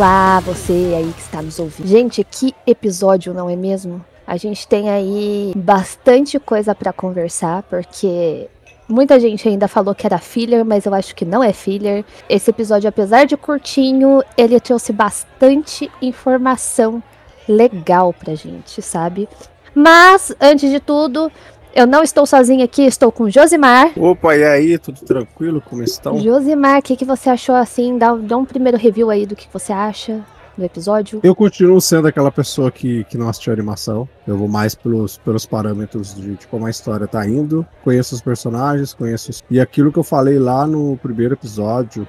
Olá, você aí que está nos ouvindo. Gente, que episódio, não é mesmo? A gente tem aí bastante coisa para conversar, porque muita gente ainda falou que era filler, mas eu acho que não é filler. Esse episódio, apesar de curtinho, ele trouxe bastante informação legal pra gente, sabe? Mas, antes de tudo, eu não estou sozinha aqui, estou com Josimar. Opa, e aí, tudo tranquilo? Como estão? Josimar, o que, que você achou assim? Dá, dá um primeiro review aí do que você acha do episódio. Eu continuo sendo aquela pessoa que, que não assistiu animação. Eu vou mais pelos, pelos parâmetros de, de como a história tá indo. Conheço os personagens, conheço. Os... E aquilo que eu falei lá no primeiro episódio,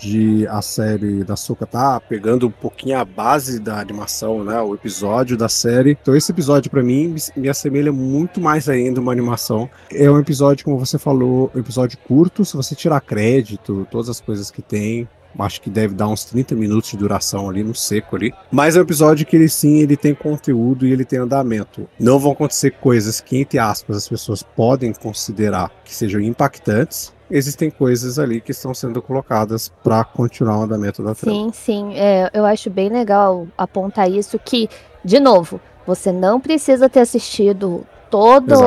de a série da Soca tá pegando um pouquinho a base da animação, né? O episódio da série. Então esse episódio para mim me assemelha muito mais ainda uma animação. É um episódio, como você falou, um episódio curto, se você tirar crédito, todas as coisas que tem, acho que deve dar uns 30 minutos de duração ali no seco ali. Mas é um episódio que ele sim, ele tem conteúdo e ele tem andamento. Não vão acontecer coisas que, entre aspas, as pessoas podem considerar que sejam impactantes, existem coisas ali que estão sendo colocadas para continuar o andamento da trama. Sim, sim. É, eu acho bem legal apontar isso que, de novo, você não precisa ter assistido todos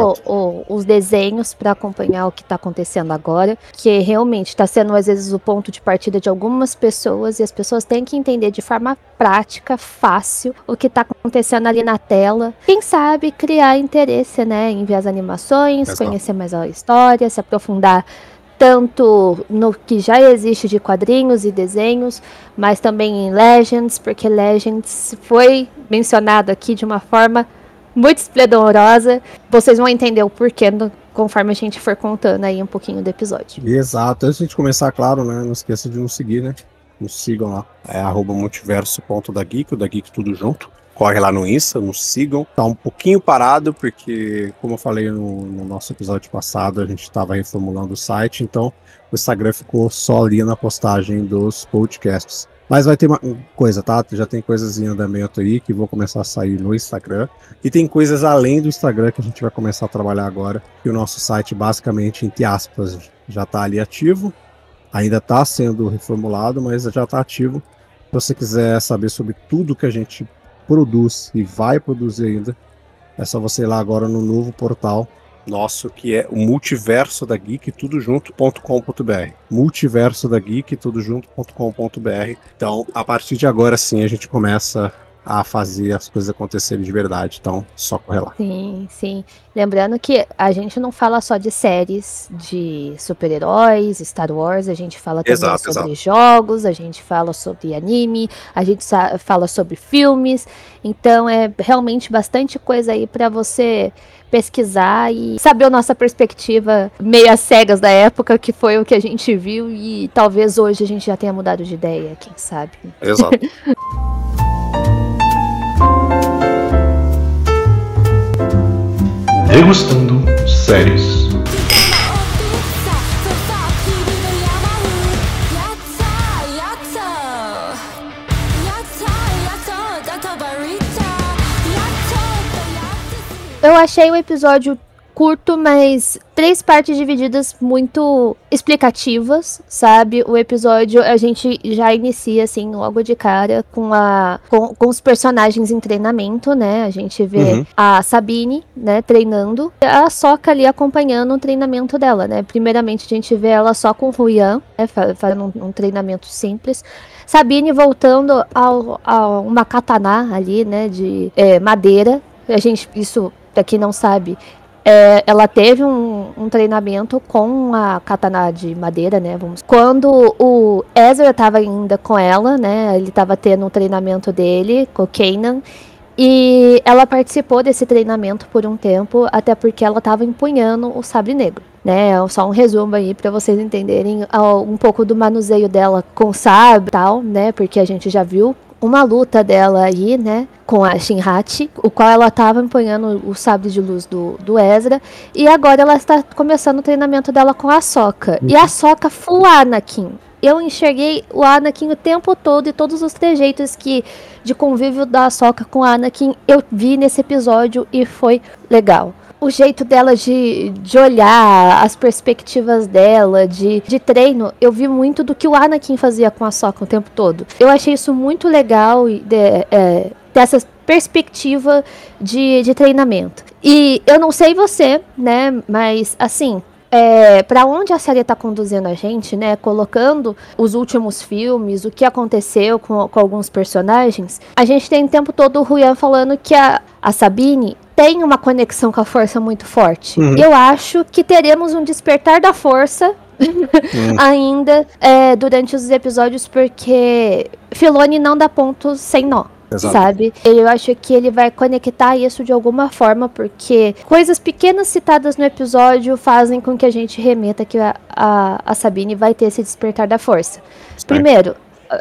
os desenhos para acompanhar o que está acontecendo agora, que realmente está sendo às vezes o ponto de partida de algumas pessoas e as pessoas têm que entender de forma prática, fácil, o que está acontecendo ali na tela. Quem sabe criar interesse, né, em ver as animações, Exato. conhecer mais a história, se aprofundar tanto no que já existe de quadrinhos e desenhos, mas também em Legends, porque Legends foi mencionado aqui de uma forma muito esplendorosa. Vocês vão entender o porquê no, conforme a gente for contando aí um pouquinho do episódio. Exato. Antes de começar, claro, né? Não esqueça de nos seguir, né? Nos sigam lá. É arroba multiverso.dageek, o da Geek tudo junto corre lá no Insta, nos sigam. Tá um pouquinho parado, porque, como eu falei no, no nosso episódio passado, a gente estava reformulando o site, então o Instagram ficou só ali na postagem dos podcasts. Mas vai ter uma coisa, tá? Já tem coisas em andamento aí que vão começar a sair no Instagram. E tem coisas além do Instagram que a gente vai começar a trabalhar agora. E o nosso site, basicamente, entre aspas, já está ali ativo. Ainda está sendo reformulado, mas já está ativo. Se você quiser saber sobre tudo que a gente produz e vai produzir ainda, é só você ir lá agora no novo portal nosso, que é o multiverso da geek tudo junto.com.br. Multiverso da geek tudo junto.com.br. Então, a partir de agora sim a gente começa a fazer as coisas acontecerem de verdade. Então, só correr lá. Sim, sim. Lembrando que a gente não fala só de séries de super-heróis, Star Wars, a gente fala também exato, sobre exato. jogos, a gente fala sobre anime, a gente fala sobre filmes. Então, é realmente bastante coisa aí para você pesquisar e saber a nossa perspectiva meia cegas da época, que foi o que a gente viu e talvez hoje a gente já tenha mudado de ideia, quem sabe. Exato. Degustando séries. Eu achei o episódio curto, mas três partes divididas muito explicativas, sabe? O episódio a gente já inicia assim logo de cara com a com, com os personagens em treinamento, né? A gente vê uhum. a Sabine, né, treinando, a Soca ali acompanhando o treinamento dela, né? Primeiramente a gente vê ela só com o Ruyan, né, fazendo um, um treinamento simples. Sabine voltando ao, a uma katana ali, né, de é, madeira. A gente, isso, pra quem não sabe, é, ela teve um, um, treinamento com a katana de madeira, né? Vamos. Quando o Ezra estava ainda com ela, né? Ele estava tendo um treinamento dele com o Kanan. E ela participou desse treinamento por um tempo, até porque ela estava empunhando o sabre negro. Né, só um resumo aí para vocês entenderem um pouco do manuseio dela com o sabre e tal, né? Porque a gente já viu uma luta dela aí, né, com a Shinhachi, o qual ela estava empunhando o sabre de luz do, do Ezra, e agora ela está começando o treinamento dela com a. Uhum. E a Soka full Anakin. Eu enxerguei o Anakin o tempo todo e todos os trejeitos que de convívio da Soka com a Anakin eu vi nesse episódio e foi legal. O jeito dela de, de olhar, as perspectivas dela, de, de treino, eu vi muito do que o Anakin fazia com a Sokka o tempo todo. Eu achei isso muito legal de, é, dessa perspectiva de, de treinamento. E eu não sei você, né, mas assim, é, para onde a série está conduzindo a gente, né? Colocando os últimos filmes, o que aconteceu com, com alguns personagens, a gente tem o tempo todo o Ruyan falando que a, a Sabine tem uma conexão com a força muito forte. Uhum. Eu acho que teremos um despertar da força uhum. ainda é, durante os episódios, porque Filoni não dá pontos sem nó. Exato. sabe? Eu acho que ele vai conectar isso de alguma forma, porque coisas pequenas citadas no episódio fazem com que a gente remeta que a, a, a Sabine vai ter esse despertar da força. Sim. Primeiro,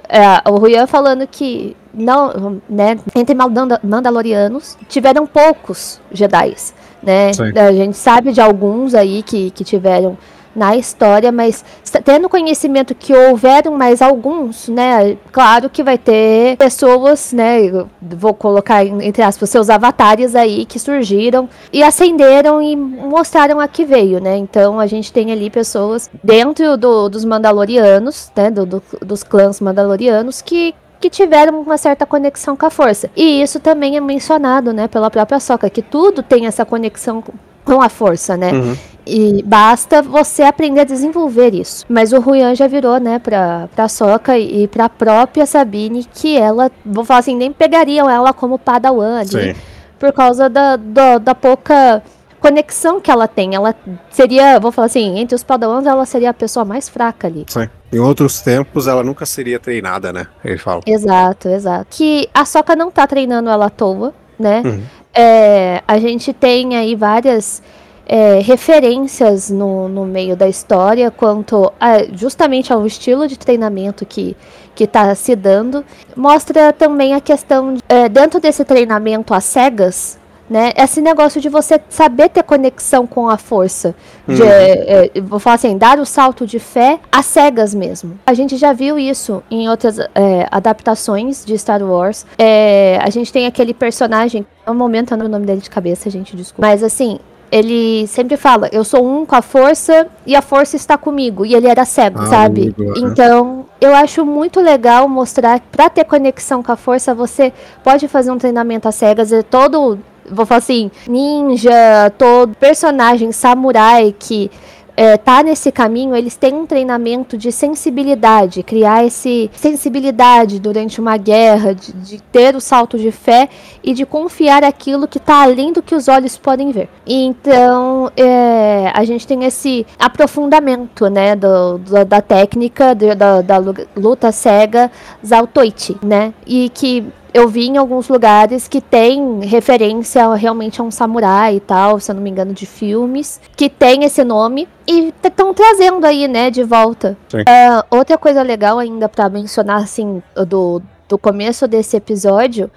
é, o Ruyan falando que não, né, entre Mandalorianos tiveram poucos Jedi, né? Sim. A gente sabe de alguns aí que, que tiveram na história, mas tendo conhecimento que houveram mais alguns, né? Claro que vai ter pessoas, né? Vou colocar entre aspas seus avatares aí que surgiram e acenderam e mostraram a que veio, né? Então a gente tem ali pessoas dentro do, dos Mandalorianos, né? Do, do, dos clãs Mandalorianos que que tiveram uma certa conexão com a força. E isso também é mencionado, né, pela própria Soca, que tudo tem essa conexão com a força, né? Uhum. E basta você aprender a desenvolver isso. Mas o Ruyan já virou, né, pra, pra Soca e pra própria Sabine, que ela, vou falar assim, nem pegariam ela como Padawan ali, por causa da, da, da pouca conexão que ela tem. Ela seria, vou falar assim, entre os Padawans, ela seria a pessoa mais fraca ali. Sim. Em outros tempos, ela nunca seria treinada, né? Ele fala. Exato, exato. Que a Soca não tá treinando ela à toa, né? Uhum. É, a gente tem aí várias é, referências no, no meio da história quanto a, justamente ao estilo de treinamento que está se dando. Mostra também a questão, de, é, dentro desse treinamento às cegas, né? Esse negócio de você saber ter conexão com a força. De, uhum. é, é, vou falar assim, dar o salto de fé às cegas mesmo. A gente já viu isso em outras é, adaptações de Star Wars. É, a gente tem aquele personagem. No momento eu não o nome dele de cabeça, gente, desculpa. Mas assim, ele sempre fala, eu sou um com a força e a força está comigo. E ele era cego, ah, sabe? Amigo, então, eu acho muito legal mostrar, para ter conexão com a força, você pode fazer um treinamento às cegas, é todo, vou falar assim, ninja, todo personagem samurai que é, tá nesse caminho, eles têm um treinamento de sensibilidade, criar esse sensibilidade durante uma guerra, de, de ter o salto de fé e de confiar aquilo que está além do que os olhos podem ver. Então, é, a gente tem esse aprofundamento, né, do, do da técnica do, da, da luta cega Zaltoichi, né, e que eu vi em alguns lugares que tem referência realmente a um samurai e tal, se eu não me engano, de filmes, que tem esse nome e estão trazendo aí, né, de volta. Uh, outra coisa legal ainda para mencionar, assim, do, do começo desse episódio,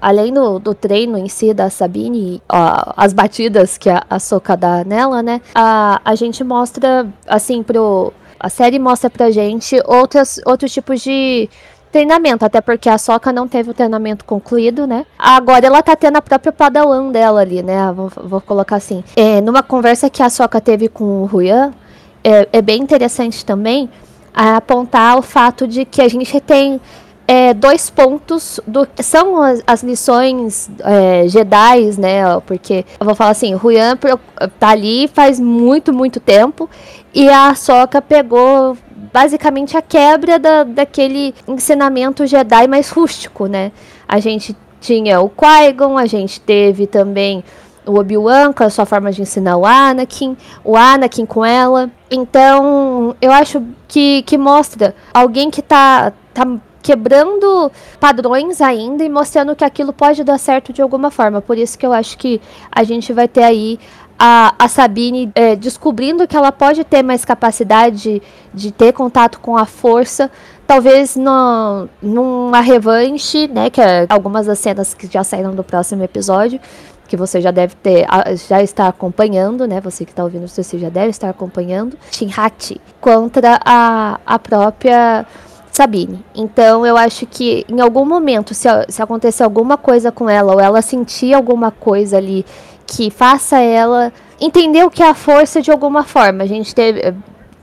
além do, do, treino em si da Sabine, uh, as batidas que a, a Soka dá nela, né, a gente mostra, assim, pro... A série mostra pra gente outras, outros tipos de treinamento, até porque a Soca não teve o treinamento concluído, né? Agora ela tá tendo a própria padawan dela ali, né? Vou, vou colocar assim. É, numa conversa que a Soca teve com o Ruyan, é, é bem interessante também apontar o fato de que a gente tem é, dois pontos do são as, as lições é, Jedi, né? Porque eu vou falar assim, o Ruyan tá ali faz muito, muito tempo e a Soca pegou basicamente a quebra da, daquele ensinamento Jedi mais rústico, né? A gente tinha o Qui-Gon, a gente teve também o Obi-Wan com a sua forma de ensinar o Anakin, o Anakin com ela. Então, eu acho que, que mostra alguém que tá, tá quebrando padrões ainda e mostrando que aquilo pode dar certo de alguma forma. Por isso que eu acho que a gente vai ter aí a, a Sabine é, descobrindo que ela pode ter mais capacidade de, de ter contato com a força, talvez no, numa revanche, né? Que é algumas das cenas que já saíram do próximo episódio, que você já deve ter, já está acompanhando, né? Você que está ouvindo, você já deve estar acompanhando. Shinhachi contra a, a própria Sabine. Então eu acho que em algum momento, se, se acontecer alguma coisa com ela, ou ela sentir alguma coisa ali que faça ela entender o que é a força de alguma forma. A gente teve,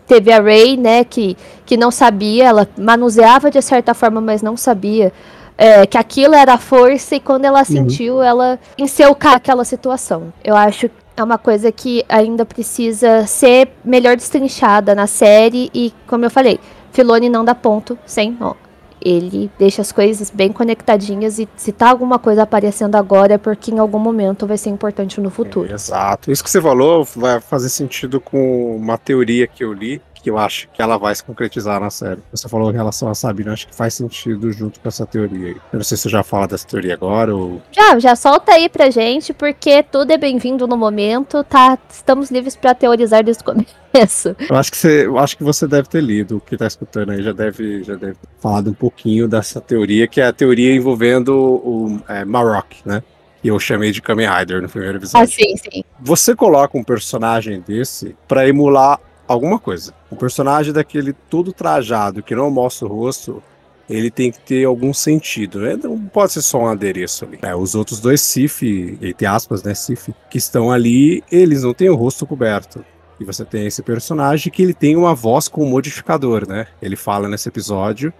teve a Ray, né, que, que não sabia, ela manuseava de certa forma, mas não sabia é, que aquilo era a força, e quando ela uhum. sentiu, ela encheu aquela situação. Eu acho é uma coisa que ainda precisa ser melhor destrinchada na série, e como eu falei, Filone não dá ponto sem nó ele deixa as coisas bem conectadinhas e se tá alguma coisa aparecendo agora é porque em algum momento vai ser importante no futuro. É, exato. Isso que você falou vai fazer sentido com uma teoria que eu li, que eu acho que ela vai se concretizar na série. Você falou em relação a Sabina, acho que faz sentido junto com essa teoria aí. Eu não sei se você já fala dessa teoria agora ou. Já, já solta aí pra gente, porque tudo é bem-vindo no momento, tá? Estamos livres para teorizar desde o começo. Eu acho que você, eu acho que você deve ter lido, o que tá escutando aí já deve, já deve ter falado um pouquinho dessa teoria, que é a teoria envolvendo o é, Marok, né? E eu chamei de Kamen Rider no primeiro episódio. Ah, sim, sim. Você coloca um personagem desse para emular alguma coisa. Um personagem daquele todo trajado, que não mostra o rosto, ele tem que ter algum sentido. Né? Não pode ser só um adereço ali. É, os outros dois Sif, entre aspas, né, Sif, que estão ali, eles não têm o rosto coberto. E você tem esse personagem que ele tem uma voz com um modificador, né? Ele fala nesse episódio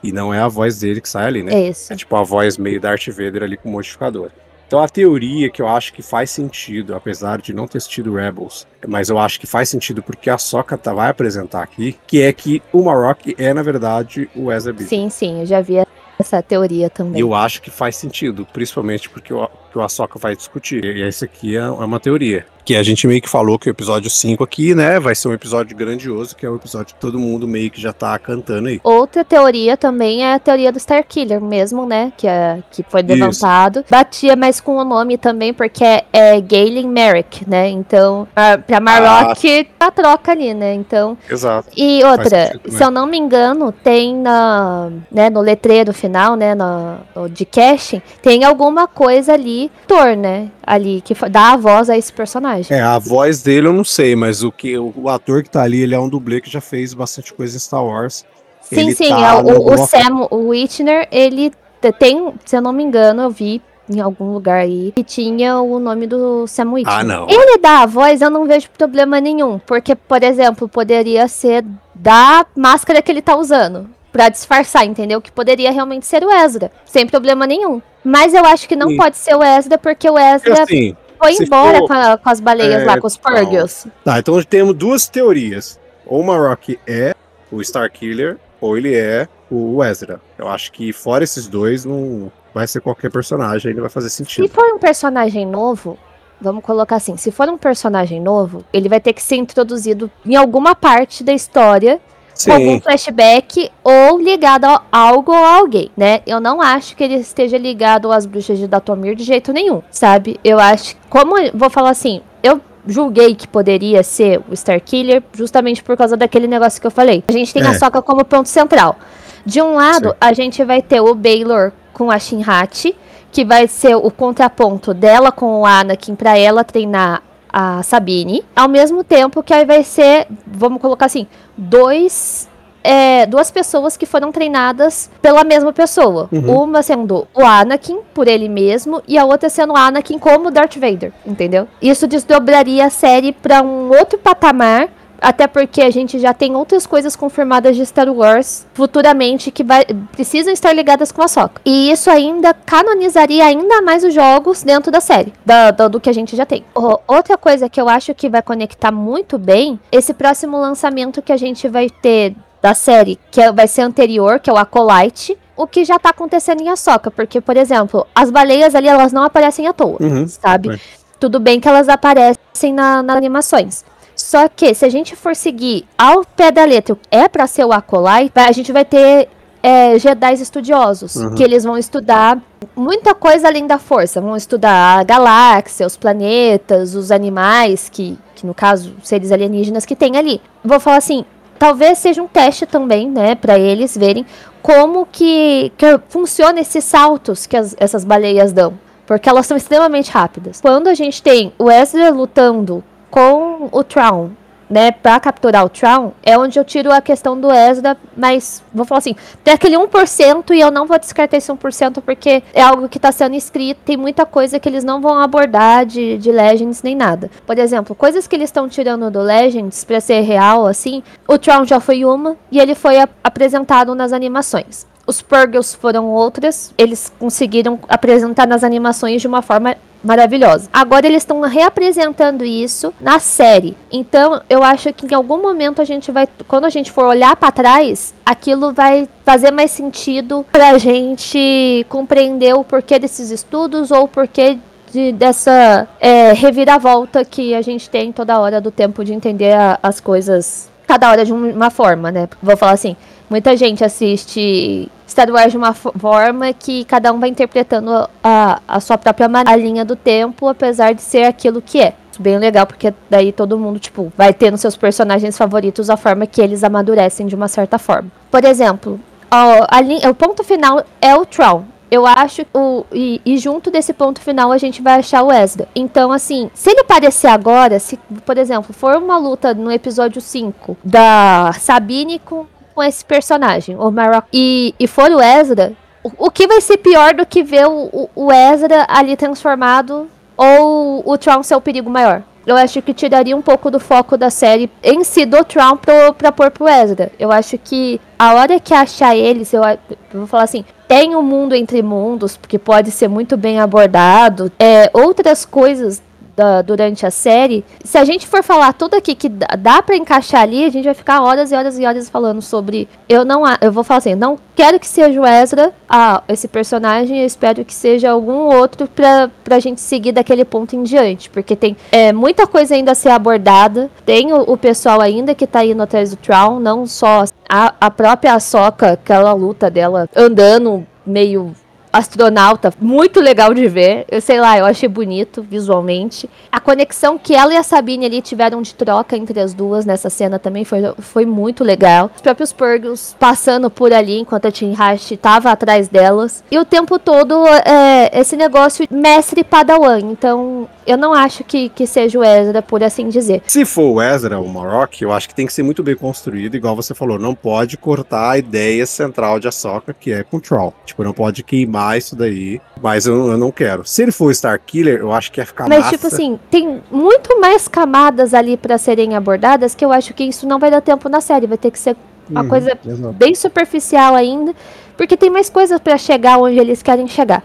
e não é a voz dele que sai ali, né? É isso. É tipo a voz meio Darth Vader ali com modificador. Então a teoria que eu acho que faz sentido, apesar de não ter assistido Rebels, mas eu acho que faz sentido porque a Soca tá, vai apresentar aqui, que é que o Marok é, na verdade, o Ezra. Sim, sim, eu já vi essa teoria também. Eu acho que faz sentido, principalmente porque o, que o Ahsoka vai discutir. E essa aqui é, é uma teoria que a gente meio que falou que o episódio 5 aqui, né, vai ser um episódio grandioso, que é o um episódio que todo mundo meio que já tá cantando aí. Outra teoria também é a teoria do Starkiller mesmo, né, que, é, que foi levantado. Isso. Batia mais com o nome também, porque é, é Galen Merrick, né, então, pra, pra Marrock, ah. tá troca ali, né, então... Exato. E outra, se eu não me engano, tem na, né, no letreiro final, né, no, no de casting, tem alguma coisa ali, Thor, né, ali, que dá a voz a esse personagem. É, a voz dele eu não sei, mas o que o, o ator que tá ali, ele é um dublê que já fez bastante coisa em Star Wars. Sim, ele sim, tá é, o, o Sam Witcher, ele tem, se eu não me engano, eu vi em algum lugar aí que tinha o nome do Sam Witcher. Ah, não. Ele dá a voz, eu não vejo problema nenhum, porque, por exemplo, poderia ser da máscara que ele tá usando para disfarçar, entendeu? Que poderia realmente ser o Ezra, sem problema nenhum. Mas eu acho que não Sim. pode ser o Ezra, porque o Ezra assim, foi embora for, com, a, com, as baleias é, lá, com os Purgles. Tá, então temos duas teorias. Ou o Marok é o Starkiller, ou ele é o Ezra. Eu acho que fora esses dois, não vai ser qualquer personagem, ele vai fazer sentido. Se for um personagem novo, vamos colocar assim, se for um personagem novo, ele vai ter que ser introduzido em alguma parte da história Sim. com algum flashback ou ligado a algo ou a alguém, né? Eu não acho que ele esteja ligado às bruxas de Datomir de jeito nenhum, sabe? Eu acho, como vou falar assim, eu julguei que poderia ser o Starkiller justamente por causa daquele negócio que eu falei. A gente tem é. a Soca como ponto central. De um lado, Sim. a gente vai ter o Baylor com a Shinhachi, que vai ser o contraponto dela com o Anakin para ela treinar a Sabine, ao mesmo tempo que aí vai ser, vamos colocar assim, dois é, duas pessoas que foram treinadas pela mesma pessoa. Uhum. Uma sendo o Anakin, por ele mesmo, e a outra sendo o Anakin como Darth Vader, entendeu? Isso desdobraria a série para um outro patamar até porque a gente já tem outras coisas confirmadas de Star Wars futuramente que vai, precisam estar ligadas com a Soca. E isso ainda canonizaria ainda mais os jogos dentro da série, da, da, do que a gente já tem. outra coisa que eu acho que vai conectar muito bem, esse próximo lançamento que a gente vai ter da série, que é, vai ser anterior, que é o Acolyte, o que já tá acontecendo em Ahsoka, porque, por exemplo, as baleias ali, elas não aparecem à toa, uhum, sabe? É. Tudo bem que elas aparecem na, nas animações. Só que se a gente for seguir ao pé da letra, é para ser o Acolyte, a gente vai ter é, Jedi estudiosos, uhum. que eles vão estudar muita coisa além da força. Vão estudar a galáxia, os planetas, os animais, que, que no caso, seres alienígenas que tem ali. Vou falar assim, talvez seja um teste também, né, para eles verem como que, que funciona esses saltos que as, essas baleias dão. Porque elas são extremamente rápidas. Quando a gente tem o Ezra lutando com o Traum né, para capturar o Tron, é onde eu tiro a questão do Ezra, mas vou falar assim, tem aquele 1% e eu não vou descartar esse 1% porque é algo que está sendo escrito, tem muita coisa que eles não vão abordar de, de Legends nem nada. Por exemplo, coisas que eles estão tirando do Legends para ser real, assim, o Tron já foi uma e ele foi apresentado nas animações. Os Purgles foram outras, eles conseguiram apresentar nas animações de uma forma maravilhosa. Agora eles estão reapresentando isso na série. Então, eu acho que em algum momento a gente vai, quando a gente for olhar para trás, aquilo vai fazer mais sentido pra gente compreender o porquê desses estudos ou o porquê de, dessa é, reviravolta que a gente tem toda hora do tempo de entender a, as coisas cada hora de uma forma, né? Vou falar assim, muita gente assiste Star Wars de uma forma que cada um vai interpretando a, a sua própria a linha do tempo, apesar de ser aquilo que é. Bem legal, porque daí todo mundo, tipo, vai ter nos seus personagens favoritos a forma que eles amadurecem de uma certa forma. Por exemplo, a, a o ponto final é o Tron. Eu acho o e, e, junto desse ponto final a gente vai achar o Ezra. Então, assim, se ele aparecer agora, se, por exemplo, for uma luta no episódio 5 da Sabine com com esse personagem, o Marok, e, e for o Ezra, o, o, que vai ser pior do que ver o, o, Ezra ali transformado ou o Tron ser o perigo maior? Eu acho que tiraria um pouco do foco da série em si do Tron pro, pra pôr pro Ezra. Eu acho que a hora que achar eles, eu, eu vou falar assim, tem um mundo entre mundos, que pode ser muito bem abordado. É, outras coisas da, durante a série, se a gente for falar tudo aqui que dá, para encaixar ali, a gente vai ficar horas e horas e horas falando sobre. Eu não, eu vou falar assim, não quero que seja o Ezra, ah, esse personagem, eu espero que seja algum outro pra, pra gente seguir daquele ponto em diante, porque tem é, muita coisa ainda a ser abordada, tem o, o pessoal ainda que tá indo atrás do Troll, não só a, a própria Soca, aquela luta dela andando meio astronauta, muito legal de ver. Eu sei lá, eu achei bonito visualmente. A conexão que ela e a Sabine ali tiveram de troca entre as duas nessa cena também foi, foi muito legal. Os próprios Purgles passando por ali enquanto a Tim Hash estava atrás delas. E o tempo todo é, esse negócio mestre padawan. Então eu não acho que, que seja o Ezra, por assim dizer. Se for o Ezra, o Marok, eu acho que tem que ser muito bem construído, igual você falou. Não pode cortar a ideia central de Ahsoka, que é control. Tipo, não pode queimar isso daí, mas eu, eu não quero. Se ele for Star Killer, eu acho que ia ficar mas, massa. Mas, tipo assim, tem muito mais camadas ali para serem abordadas que eu acho que isso não vai dar tempo na série. Vai ter que ser uma uhum, coisa bem superficial ainda, porque tem mais coisas para chegar onde eles querem chegar,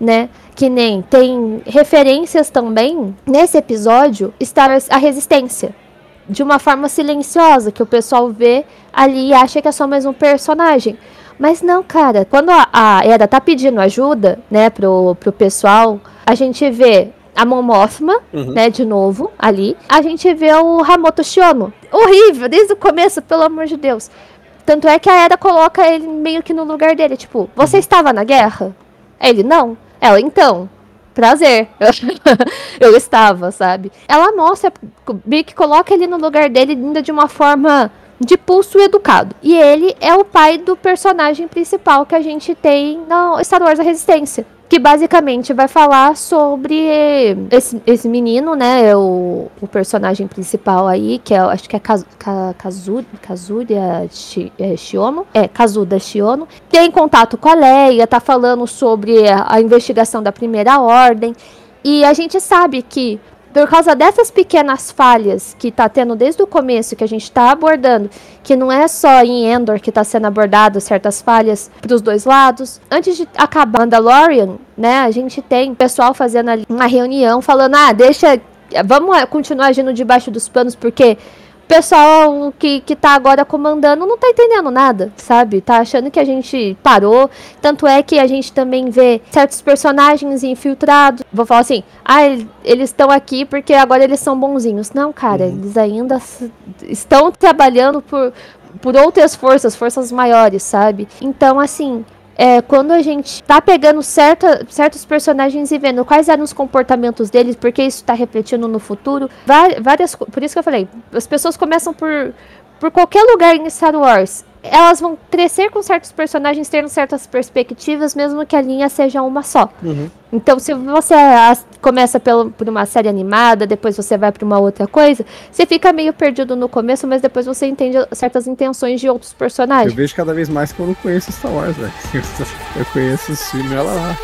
né? Que nem tem referências também nesse episódio Star a Resistência de uma forma silenciosa que o pessoal vê ali e acha que é só mais um personagem. Mas não, cara, quando a, a Era tá pedindo ajuda, né, pro, pro pessoal, a gente vê a Mon Mothma, uhum. né, de novo, ali. A gente vê o Hamoto Shiono. Horrível, desde o começo, pelo amor de Deus. Tanto é que a Era coloca ele meio que no lugar dele, tipo, você uhum. estava na guerra? Ele, não. Ela, então, prazer. eu estava, sabe? Ela mostra, meio que coloca ele no lugar dele ainda de uma forma de pulso educado. E ele é o pai do personagem principal que a gente tem no Star Wars A Resistência. Que basicamente vai falar sobre esse, esse menino, né? É o, o personagem principal aí, que é, acho que é Kaz, Kazu, Kazuria é, Shiono. É, Kazuda Shiono. Tem contato com a Leia, tá falando sobre a investigação da Primeira Ordem. E a gente sabe que por causa dessas pequenas falhas que está tendo desde o começo, que a gente está abordando, que não é só em Endor que está sendo abordado certas falhas para os dois lados. Antes de acabar Mandalorian, né, a gente tem pessoal fazendo uma reunião falando, ah, deixa, vamos continuar agindo debaixo dos panos porque pessoal que, que tá agora comandando não tá entendendo nada, sabe? Tá achando que a gente parou. Tanto é que a gente também vê certos personagens infiltrados. Vou falar assim, ah, eles estão aqui porque agora eles são bonzinhos. Não, cara, uhum. eles ainda estão trabalhando por, por outras forças, forças maiores, sabe? Então, assim, é, quando a gente tá pegando certa, certos personagens e vendo quais eram os comportamentos deles, porque isso está refletindo no futuro, várias, por isso que eu falei, as pessoas começam por, por qualquer lugar em Star Wars elas vão crescer com certos personagens, tendo certas perspectivas, mesmo que a linha seja uma só. Uhum. Então, se você começa pelo, por uma série animada, depois você vai para uma outra coisa, você fica meio perdido no começo, mas depois você entende certas intenções de outros Eu personagens. vejo cada vez mais que eu não conheço Star Wars, velho. Eu conheço os filmes, olha lá.